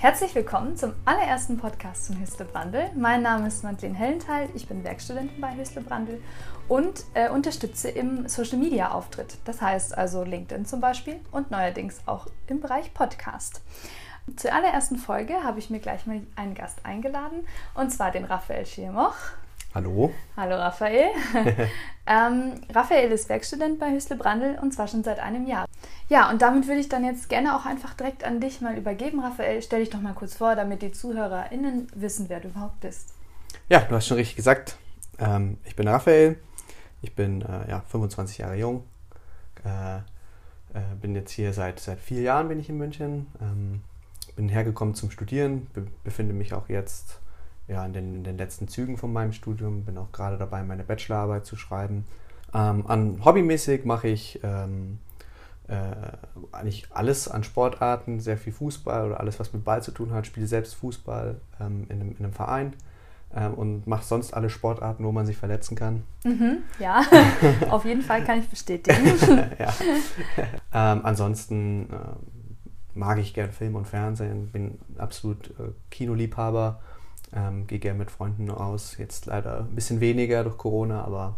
Herzlich willkommen zum allerersten Podcast Hüstle Brandl. Mein Name ist Madeleine Hellenthal, ich bin Werkstudentin bei Brandl und äh, unterstütze im Social Media Auftritt. Das heißt also LinkedIn zum Beispiel und neuerdings auch im Bereich Podcast. Zur allerersten Folge habe ich mir gleich mal einen Gast eingeladen und zwar den Raphael Schirmoch. Hallo. Hallo Raphael. ähm, Raphael ist Werkstudent bei Hüstle Brandl und zwar schon seit einem Jahr. Ja, und damit würde ich dann jetzt gerne auch einfach direkt an dich mal übergeben. Raphael, stell dich doch mal kurz vor, damit die ZuhörerInnen wissen, wer du überhaupt bist. Ja, du hast schon richtig gesagt. Ähm, ich bin Raphael. Ich bin äh, ja, 25 Jahre jung. Äh, äh, bin jetzt hier seit, seit vier Jahren bin ich in München. Ähm, bin hergekommen zum Studieren. Be befinde mich auch jetzt ja, in, den, in den letzten Zügen von meinem Studium. Bin auch gerade dabei, meine Bachelorarbeit zu schreiben. Ähm, an hobbymäßig mache ich ähm, äh, eigentlich alles an Sportarten, sehr viel Fußball oder alles, was mit Ball zu tun hat. Spiele selbst Fußball ähm, in, einem, in, einem, Verein ähm, und mache sonst alle Sportarten, wo man sich verletzen kann. Mhm, ja, auf jeden Fall kann ich bestätigen. ja. Ähm, ansonsten äh, mag ich gern Film und Fernsehen, bin absolut äh, Kinoliebhaber ähm, gehe gerne mit Freunden aus. Jetzt leider ein bisschen weniger durch Corona, aber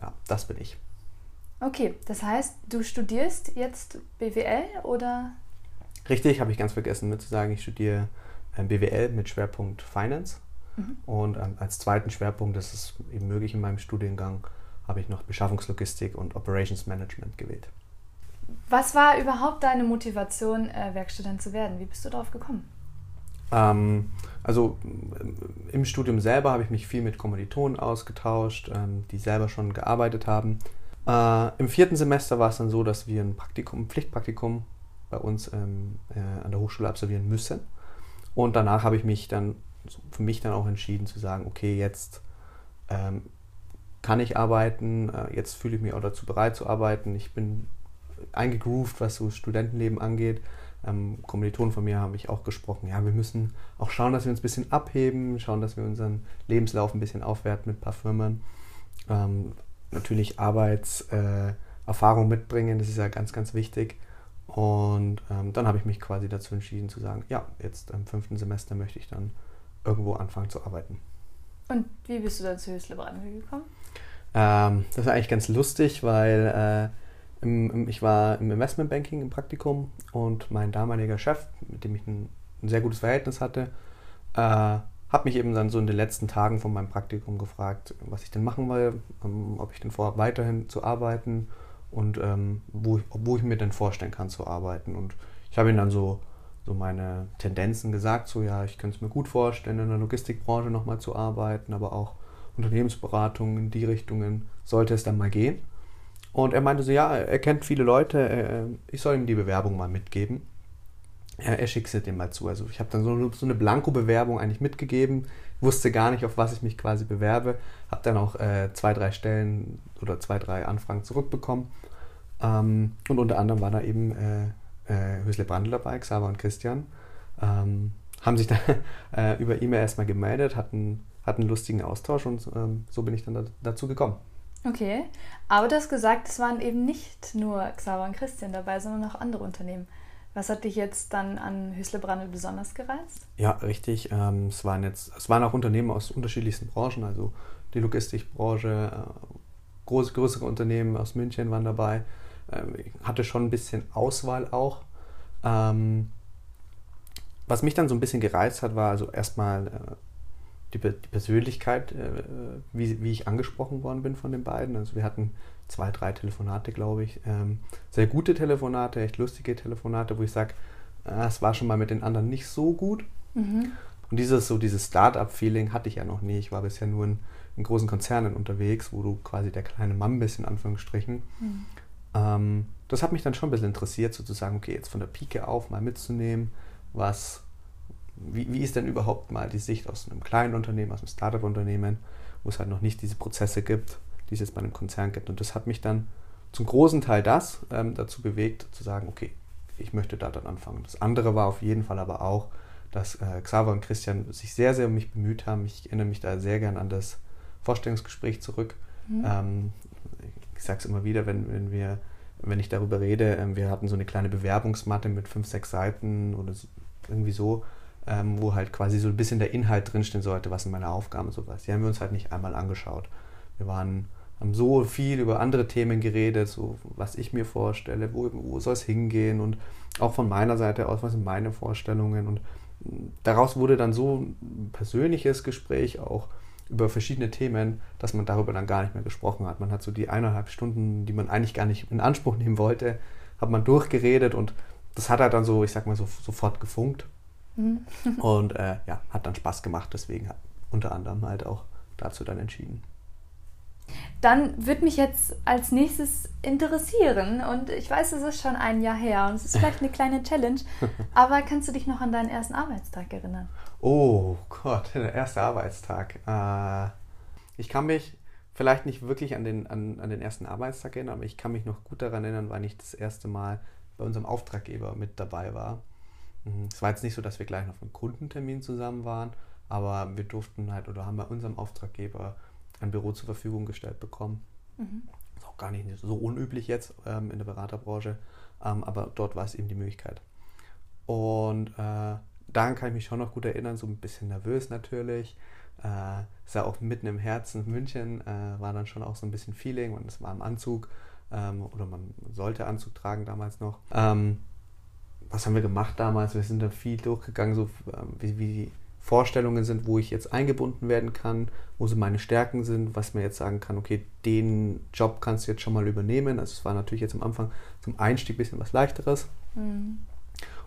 ja, das bin ich. Okay, das heißt, du studierst jetzt BWL oder? Richtig, habe ich ganz vergessen mit zu sagen. Ich studiere ähm, BWL mit Schwerpunkt Finance. Mhm. Und ähm, als zweiten Schwerpunkt, das ist eben möglich in meinem Studiengang, habe ich noch Beschaffungslogistik und Operations Management gewählt. Was war überhaupt deine Motivation, äh, Werkstudent zu werden? Wie bist du darauf gekommen? Ähm, also äh, im Studium selber habe ich mich viel mit Kommilitonen ausgetauscht, ähm, die selber schon gearbeitet haben. Äh, Im vierten Semester war es dann so, dass wir ein Praktikum, ein Pflichtpraktikum bei uns ähm, äh, an der Hochschule absolvieren müssen. Und danach habe ich mich dann für mich dann auch entschieden zu sagen, okay, jetzt ähm, kann ich arbeiten, äh, jetzt fühle ich mich auch dazu bereit zu arbeiten. Ich bin eingegroovt, was so Studentenleben angeht ähm, Kommilitonen von mir haben mich auch gesprochen, ja, wir müssen auch schauen, dass wir uns ein bisschen abheben, schauen, dass wir unseren Lebenslauf ein bisschen aufwerten mit ein paar Firmen. Ähm, natürlich Arbeitserfahrung äh, mitbringen, das ist ja ganz, ganz wichtig. Und ähm, dann habe ich mich quasi dazu entschieden zu sagen, ja, jetzt im fünften Semester möchte ich dann irgendwo anfangen zu arbeiten. Und wie bist du dann zu Hüstle gekommen? Ähm, das war eigentlich ganz lustig, weil äh, im, ich war im Investmentbanking im Praktikum und mein damaliger Chef, mit dem ich ein, ein sehr gutes Verhältnis hatte, äh, hat mich eben dann so in den letzten Tagen von meinem Praktikum gefragt, was ich denn machen will, ähm, ob ich denn vorhabe, weiterhin zu arbeiten und ähm, wo, ich, wo ich mir denn vorstellen kann zu arbeiten. Und ich habe ihm dann so, so meine Tendenzen gesagt, so ja, ich könnte es mir gut vorstellen, in der Logistikbranche nochmal zu arbeiten, aber auch Unternehmensberatung in die Richtungen sollte es dann mal gehen. Und er meinte so, ja, er kennt viele Leute, äh, ich soll ihm die Bewerbung mal mitgeben. Er, er schickt sie dem mal zu. Also ich habe dann so, so eine Blanko-Bewerbung eigentlich mitgegeben, wusste gar nicht, auf was ich mich quasi bewerbe, habe dann auch äh, zwei, drei Stellen oder zwei, drei Anfragen zurückbekommen. Ähm, und unter anderem war da eben äh, äh, Hösle Brandl dabei, Xaver und Christian. Ähm, haben sich dann äh, über E-Mail erstmal gemeldet, hatten, hatten einen lustigen Austausch und ähm, so bin ich dann da, dazu gekommen. Okay, aber du hast gesagt, es waren eben nicht nur Xaver und Christian dabei, sondern auch andere Unternehmen. Was hat dich jetzt dann an Hüsle Brandl besonders gereizt? Ja, richtig. Ähm, es, waren jetzt, es waren auch Unternehmen aus unterschiedlichsten Branchen, also die Logistikbranche, äh, große, größere Unternehmen aus München waren dabei. Ähm, ich hatte schon ein bisschen Auswahl auch. Ähm, was mich dann so ein bisschen gereizt hat, war also erstmal äh, die, die Persönlichkeit, äh, wie, wie ich angesprochen worden bin von den beiden. Also wir hatten zwei, drei Telefonate, glaube ich. Ähm, sehr gute Telefonate, echt lustige Telefonate, wo ich sage, äh, es war schon mal mit den anderen nicht so gut. Mhm. Und dieses so dieses Start-up-Feeling hatte ich ja noch nie. Ich war bisher nur in, in, großen Konzernen unterwegs, wo du quasi der kleine Mann bist, in Anführungsstrichen. Mhm. Ähm, das hat mich dann schon ein bisschen interessiert, sozusagen, okay, jetzt von der Pike auf mal mitzunehmen, was wie, wie ist denn überhaupt mal die Sicht aus einem kleinen Unternehmen, aus einem Startup-Unternehmen, wo es halt noch nicht diese Prozesse gibt, die es jetzt bei einem Konzern gibt. Und das hat mich dann zum großen Teil das ähm, dazu bewegt, zu sagen, okay, ich möchte da dann anfangen. Das andere war auf jeden Fall aber auch, dass äh, Xaver und Christian sich sehr, sehr um mich bemüht haben. Ich erinnere mich da sehr gern an das Vorstellungsgespräch zurück. Mhm. Ähm, ich sage es immer wieder, wenn, wenn wir wenn ich darüber rede, ähm, wir hatten so eine kleine Bewerbungsmatte mit fünf, sechs Seiten oder irgendwie so, ähm, wo halt quasi so ein bisschen der Inhalt drinstehen sollte, was sind meine Aufgaben und sowas. Die haben wir uns halt nicht einmal angeschaut. Wir waren, haben so viel über andere Themen geredet, so was ich mir vorstelle, wo, wo soll es hingehen und auch von meiner Seite aus, was sind meine Vorstellungen und daraus wurde dann so ein persönliches Gespräch auch über verschiedene Themen, dass man darüber dann gar nicht mehr gesprochen hat. Man hat so die eineinhalb Stunden, die man eigentlich gar nicht in Anspruch nehmen wollte, hat man durchgeredet und das hat halt dann so, ich sag mal, so, sofort gefunkt. Mhm. und äh, ja, hat dann Spaß gemacht, deswegen hat unter anderem halt auch dazu dann entschieden. Dann wird mich jetzt als nächstes interessieren, und ich weiß, es ist schon ein Jahr her und es ist vielleicht eine kleine Challenge, aber kannst du dich noch an deinen ersten Arbeitstag erinnern? Oh Gott, der erste Arbeitstag. Äh, ich kann mich vielleicht nicht wirklich an den, an, an den ersten Arbeitstag erinnern, aber ich kann mich noch gut daran erinnern, wann ich das erste Mal bei unserem Auftraggeber mit dabei war. Mhm, es war jetzt nicht so, dass wir gleich noch einen Kundentermin zusammen waren, aber wir durften halt oder haben bei unserem Auftraggeber ein Büro zur Verfügung gestellt bekommen. Mhm. Ist auch gar nicht so unüblich jetzt ähm, in der Beraterbranche, ähm, aber dort war es eben die Möglichkeit. Und äh, daran kann ich mich schon noch gut erinnern, so ein bisschen nervös natürlich. Äh, ist ja auch mitten im Herzen München, äh, war dann schon auch so ein bisschen Feeling und es war im Anzug ähm, oder man sollte Anzug tragen damals noch. Ähm, was haben wir gemacht damals? Wir sind da viel durchgegangen, so ähm, wie, wie Vorstellungen sind, wo ich jetzt eingebunden werden kann, wo so meine Stärken sind, was mir jetzt sagen kann, okay, den Job kannst du jetzt schon mal übernehmen. Also es war natürlich jetzt am Anfang zum Einstieg ein bisschen was leichteres. Mhm.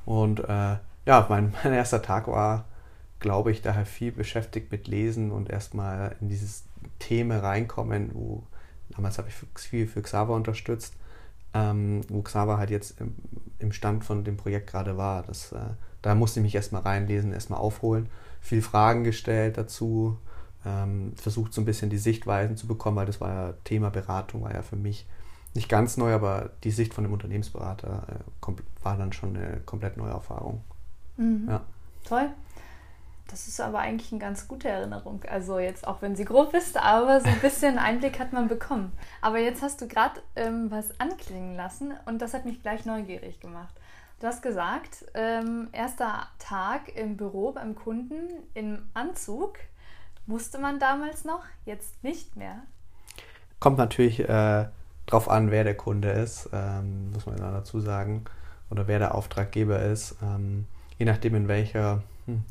Und äh, ja, mein, mein erster Tag war, glaube ich, daher viel beschäftigt mit Lesen und erstmal in dieses Thema reinkommen, wo damals habe ich viel für Xaver unterstützt, ähm, wo Xaver halt jetzt im, im, Stand von dem Projekt gerade war. Das, äh, da musste ich mich erstmal reinlesen, erstmal aufholen viel Fragen gestellt dazu, ähm, versucht so ein bisschen die Sichtweisen zu bekommen, weil das war ja Thema Beratung, war ja für mich nicht ganz neu, aber die Sicht von dem Unternehmensberater äh, war dann schon eine komplett neue Erfahrung. Mhm. Ja. Toll. Das ist aber eigentlich eine ganz gute Erinnerung. Also jetzt auch wenn sie grob ist, aber so ein bisschen Einblick hat man bekommen. Aber jetzt hast du gerade ähm, was anklingen lassen und das hat mich gleich neugierig gemacht. Du hast gesagt, ähm, erster Tag im Büro beim Kunden im Anzug. Musste man damals noch, jetzt nicht mehr? Kommt natürlich äh, drauf an, wer der Kunde ist, ähm, muss man dazu sagen, oder wer der Auftraggeber ist. Ähm, je nachdem, in welcher, hm,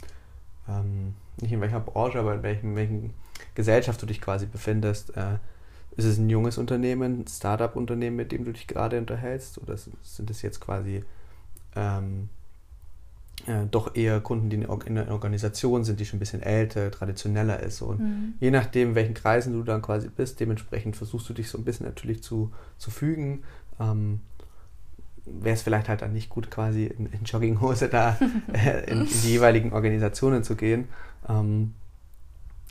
ähm, nicht in welcher Branche, aber in welchen, welchen Gesellschaft du dich quasi befindest. Äh, ist es ein junges Unternehmen, ein Startup-Unternehmen, mit dem du dich gerade unterhältst, oder sind es jetzt quasi ähm, äh, doch eher Kunden, die in der Organisation sind, die schon ein bisschen älter, traditioneller ist. Und mhm. je nachdem, in welchen Kreisen du dann quasi bist, dementsprechend versuchst du dich so ein bisschen natürlich zu, zu fügen. Ähm, Wäre es vielleicht halt dann nicht gut, quasi in, in Jogginghose da äh, in, in, die jeweiligen Organisationen zu gehen. Ähm,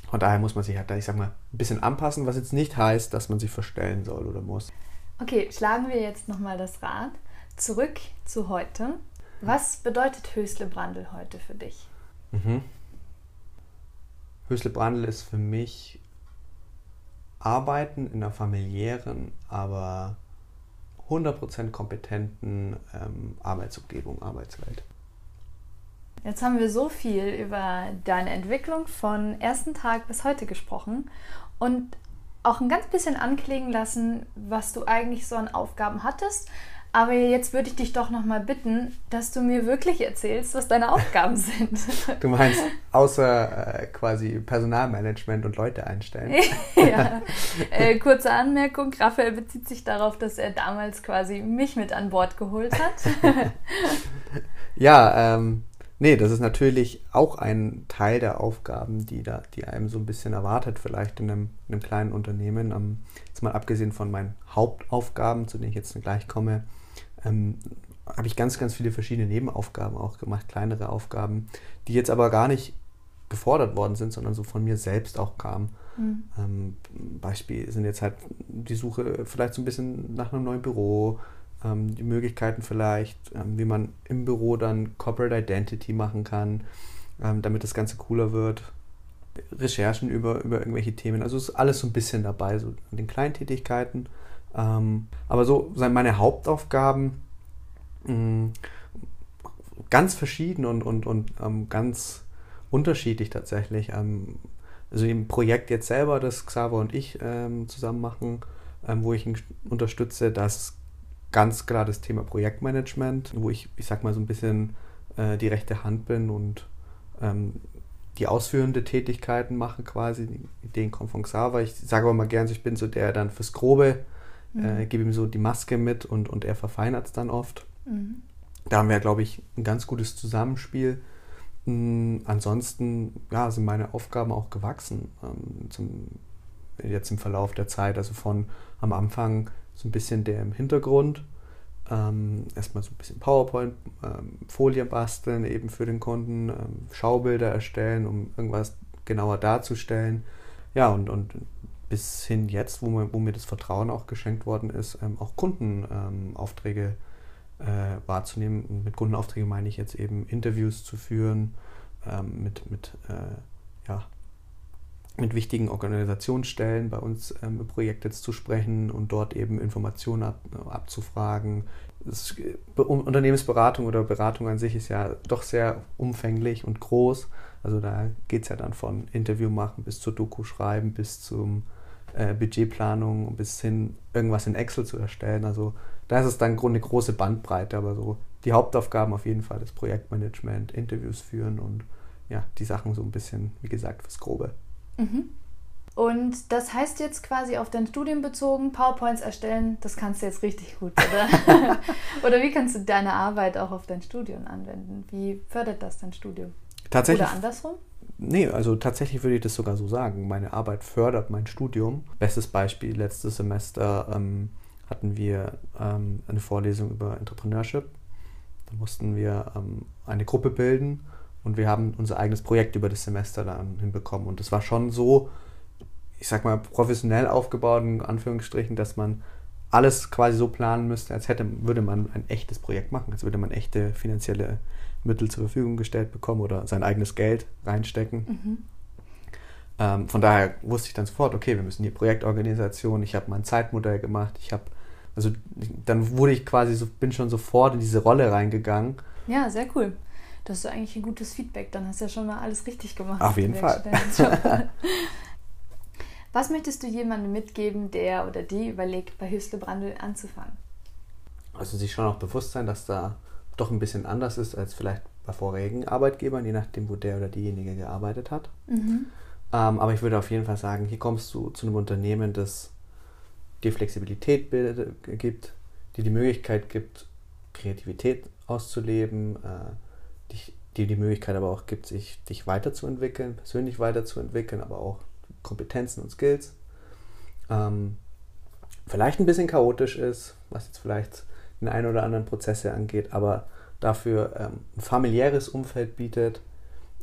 von daher muss man sich halt da, ich sag mal, ein bisschen anpassen, was jetzt nicht heißt, dass man sich verstellen soll oder muss. Okay, schlagen wir jetzt nochmal das Rad. Zurück zu heute. Was bedeutet Hösle Brandl heute für dich? Mhm. Hösle Brandl ist für mich Arbeiten in einer familiären, aber 100% kompetenten ähm, Arbeitsumgebung, Arbeitswelt. Jetzt haben wir so viel über deine Entwicklung von ersten Tag bis heute gesprochen und auch ein ganz bisschen anklingen lassen, was du eigentlich so an Aufgaben hattest, aber jetzt würde ich dich doch noch mal bitten, dass du mir wirklich erzählst, was deine Aufgaben sind. Du meinst außer äh, quasi Personalmanagement und Leute einstellen? ja. Äh, kurze Anmerkung: Raphael bezieht sich darauf, dass er damals quasi mich mit an Bord geholt hat. ja, ähm, nee, das ist natürlich auch ein Teil der Aufgaben, die, da, die einem so ein bisschen erwartet, vielleicht in einem, in einem kleinen Unternehmen. Um, jetzt mal abgesehen von meinen Hauptaufgaben, zu denen ich jetzt gleich komme ähm, habe ich ganz, ganz viele verschiedene Nebenaufgaben auch gemacht, kleinere Aufgaben, die jetzt aber gar nicht gefordert worden sind, sondern so von mir selbst auch kamen. Mhm. Ähm, Beispiel sind jetzt halt die Suche vielleicht so ein bisschen nach einem neuen Büro, ähm, die Möglichkeiten vielleicht, ähm, wie man im Büro dann Corporate Identity machen kann, ähm, damit das Ganze cooler wird. Recherchen über, über irgendwelche Themen. Also ist alles so ein bisschen dabei, so an den Kleintätigkeiten. Ähm, aber so sind meine Hauptaufgaben mh, mm, ganz verschieden und, und, und ähm, ganz unterschiedlich tatsächlich. Ähm, also im Projekt jetzt selber, das Xaver und ich ähm, zusammen machen, ähm, wo ich ihn unterstütze, das ganz klar das Thema Projektmanagement, wo ich, ich sag mal, so ein bisschen äh, die rechte Hand bin und ähm, die ausführende Tätigkeiten mache quasi. Die Ideen kommen von Xaver. Ich sage aber mal gern, ich bin so der dann fürs Grobe, mhm. äh, gebe ihm so die Maske mit und, und er verfeinert es dann oft. Mhm. Da haben wir, glaube ich, ein ganz gutes Zusammenspiel. Mhm, ansonsten ja, sind meine Aufgaben auch gewachsen ähm, zum, jetzt im Verlauf der Zeit. Also von am Anfang so ein bisschen der im Hintergrund. Ähm, erstmal so ein bisschen PowerPoint, ähm, Folien basteln eben für den Kunden, ähm, Schaubilder erstellen, um irgendwas genauer darzustellen. Ja, und, und bis hin jetzt, wo mir, wo mir das Vertrauen auch geschenkt worden ist, ähm, auch Kundenaufträge äh, wahrzunehmen. Und mit Kundenaufträgen meine ich jetzt eben Interviews zu führen, ähm, mit, mit äh, ja, mit wichtigen Organisationsstellen bei uns ähm, im Projekt jetzt zu sprechen und dort eben Informationen ab, abzufragen. Das, Unternehmensberatung oder Beratung an sich ist ja doch sehr umfänglich und groß. Also da geht es ja dann von Interview machen bis zur Doku schreiben, bis zum äh, Budgetplanung, bis hin irgendwas in Excel zu erstellen. Also da ist es dann eine große Bandbreite, aber so die Hauptaufgaben auf jeden Fall das Projektmanagement, Interviews führen und ja, die Sachen so ein bisschen, wie gesagt, fürs Grobe. Mhm. Und das heißt jetzt quasi auf dein Studium bezogen, PowerPoints erstellen, das kannst du jetzt richtig gut, oder? oder wie kannst du deine Arbeit auch auf dein Studium anwenden? Wie fördert das dein Studium? Tatsächlich. Oder andersrum? Nee, also tatsächlich würde ich das sogar so sagen. Meine Arbeit fördert mein Studium. Bestes Beispiel, letztes Semester ähm, hatten wir ähm, eine Vorlesung über Entrepreneurship. Da mussten wir ähm, eine Gruppe bilden und wir haben unser eigenes Projekt über das Semester dann hinbekommen. Und es war schon so, ich sag mal, professionell aufgebaut, in Anführungsstrichen, dass man alles quasi so planen müsste, als hätte, würde man ein echtes Projekt machen, als würde man echte finanzielle Mittel zur Verfügung gestellt bekommen oder sein eigenes Geld reinstecken. Mhm. Ähm, von daher wusste ich dann sofort, okay, wir müssen hier Projektorganisation, ich habe mein Zeitmodell gemacht, ich habe, also dann wurde ich quasi so, bin schon sofort in diese Rolle reingegangen. Ja, sehr cool. Das ist eigentlich ein gutes Feedback. Dann hast du ja schon mal alles richtig gemacht. Auf jeden Fall. Was möchtest du jemandem mitgeben, der oder die überlegt, bei Hüstle Brandl anzufangen? Also sich schon auch bewusst sein, dass da doch ein bisschen anders ist als vielleicht bei vorigen Arbeitgebern, je nachdem, wo der oder diejenige gearbeitet hat. Mhm. Ähm, aber ich würde auf jeden Fall sagen, hier kommst du zu einem Unternehmen, das dir Flexibilität gibt, dir die Möglichkeit gibt, Kreativität auszuleben, äh, dich, dir die Möglichkeit aber auch gibt, sich, dich weiterzuentwickeln, persönlich weiterzuentwickeln, aber auch Kompetenzen und Skills. Ähm, vielleicht ein bisschen chaotisch ist, was jetzt vielleicht den einen oder anderen Prozesse angeht, aber dafür ähm, ein familiäres Umfeld bietet,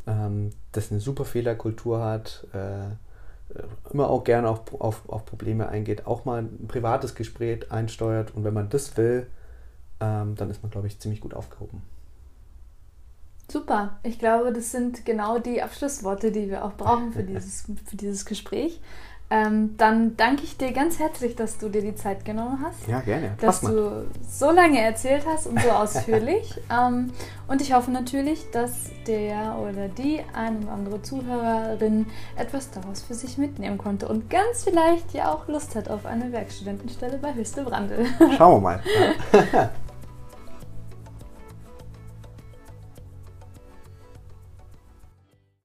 ähm, das eine super Fehlerkultur hat, äh, immer auch gerne auf, auf, auf Probleme eingeht, auch mal ein privates Gespräch einsteuert und wenn man das will, ähm, dann ist man, glaube ich, ziemlich gut aufgehoben. Super. Ich glaube, das sind genau die Abschlussworte, die wir auch brauchen für dieses, für dieses Gespräch. Ähm, dann danke ich dir ganz herzlich, dass du dir die Zeit genommen hast. Ja, gerne. Dass du so lange erzählt hast und so ausführlich. ähm, und ich hoffe natürlich, dass der oder die eine oder andere Zuhörerin etwas daraus für sich mitnehmen konnte und ganz vielleicht ja auch Lust hat auf eine Werkstudentenstelle bei Hüstel Brandl. Schauen wir mal.